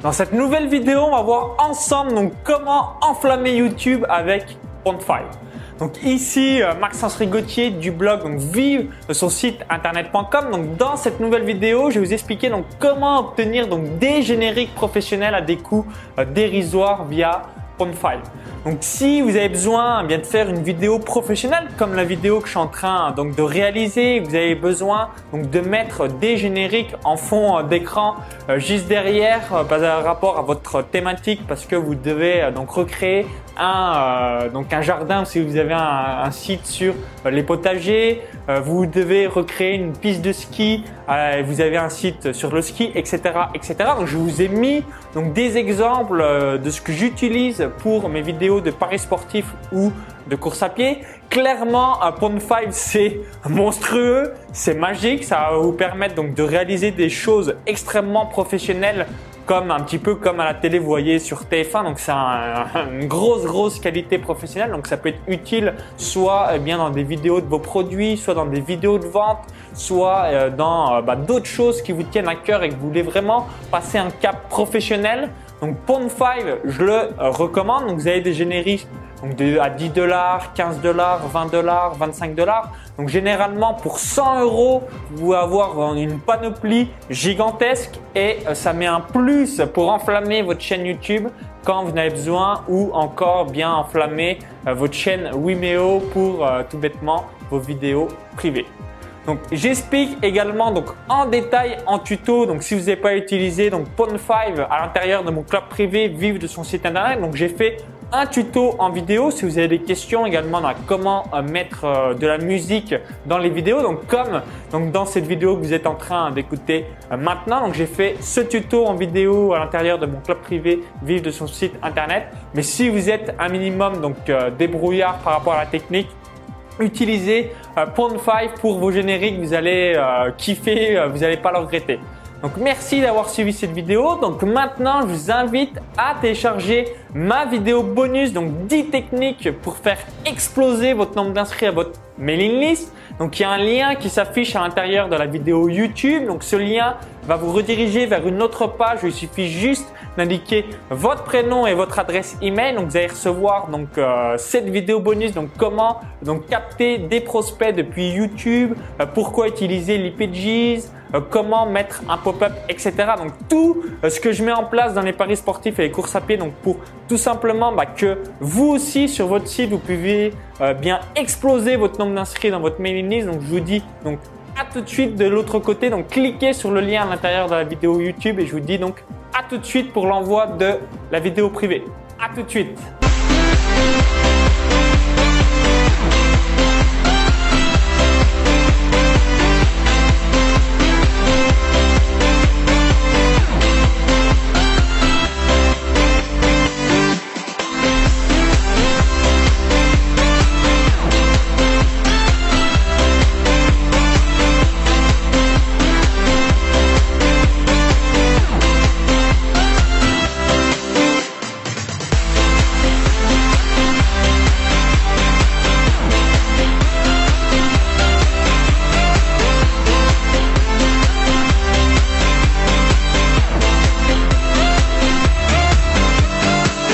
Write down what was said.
Dans cette nouvelle vidéo, on va voir ensemble donc comment enflammer YouTube avec Pond5. Donc ici euh, Maxence Rigotier du blog donc vive de son site internet.com. Donc dans cette nouvelle vidéo, je vais vous expliquer donc comment obtenir donc des génériques professionnels à des coûts euh, dérisoires via Pond5. Donc si vous avez besoin eh de faire une vidéo professionnelle comme la vidéo que je suis en train donc de réaliser, vous avez besoin donc de mettre des génériques en fond d'écran euh, juste derrière euh, par rapport à votre thématique parce que vous devez euh, donc recréer un jardin si vous avez un, site sur les potagers, vous devez recréer une piste de ski, vous avez un site sur le ski, etc., etc. Je vous ai mis donc des exemples de ce que j'utilise pour mes vidéos de paris sportifs ou de course à pied. Clairement, un Pond 5, c'est monstrueux, c'est magique, ça va vous permettre donc de réaliser des choses extrêmement professionnelles comme un petit peu comme à la télé, vous voyez sur TF1. Donc c'est une grosse grosse qualité professionnelle. Donc ça peut être utile soit eh bien dans des vidéos de vos produits, soit dans des vidéos de vente, soit euh, dans euh, bah, d'autres choses qui vous tiennent à cœur et que vous voulez vraiment passer un cap professionnel. Donc Pond 5, je le euh, recommande. Donc vous avez des génériques donc de, à 10 dollars, 15 dollars, 20 dollars, 25 dollars. Donc généralement pour 100 euros, vous pouvez avoir une panoplie gigantesque et euh, ça met un plus pour enflammer votre chaîne YouTube quand vous en avez besoin ou encore bien enflammer euh, votre chaîne Vimeo pour tout bêtement vos vidéos privées. Donc j'explique également donc en détail en tuto. Donc si vous n'avez pas utilisé donc Pond5 à l'intérieur de mon club privé Vive de son site internet. Donc j'ai fait un tuto en vidéo si vous avez des questions également dans comment euh, mettre euh, de la musique dans les vidéos. Donc comme donc dans cette vidéo que vous êtes en train d'écouter euh, maintenant, donc j'ai fait ce tuto en vidéo à l'intérieur de mon club privé Vive de son site internet. Mais si vous êtes un minimum donc débrouillard par rapport à la technique, utilisez euh, Pond5 pour vos génériques, vous allez kiffer, vous n'allez pas le regretter. Donc merci d'avoir suivi cette vidéo. Donc maintenant, je vous invite à télécharger ma vidéo bonus, donc 10 techniques pour faire exploser votre nombre d'inscrits à votre mailing list. Donc il y a un lien qui s'affiche à l'intérieur de la vidéo YouTube. Donc ce lien va vous rediriger vers une autre page il suffit juste d'indiquer votre prénom et votre adresse email. Donc vous allez recevoir donc euh, cette vidéo bonus. Donc comment donc capter des prospects depuis YouTube, euh, pourquoi utiliser l'IPGs, euh, comment mettre un pop-up, etc. Donc tout ce que je mets en place dans les paris sportifs et les courses à pied, donc pour tout simplement bah, que vous aussi sur votre site vous pouvez bien exploser votre nombre d'inscrits dans votre mailing list. Donc je vous dis donc à tout de suite de l'autre côté. Donc cliquez sur le lien à l'intérieur de la vidéo YouTube et je vous dis donc à tout de suite pour l'envoi de la vidéo privée. À tout de suite.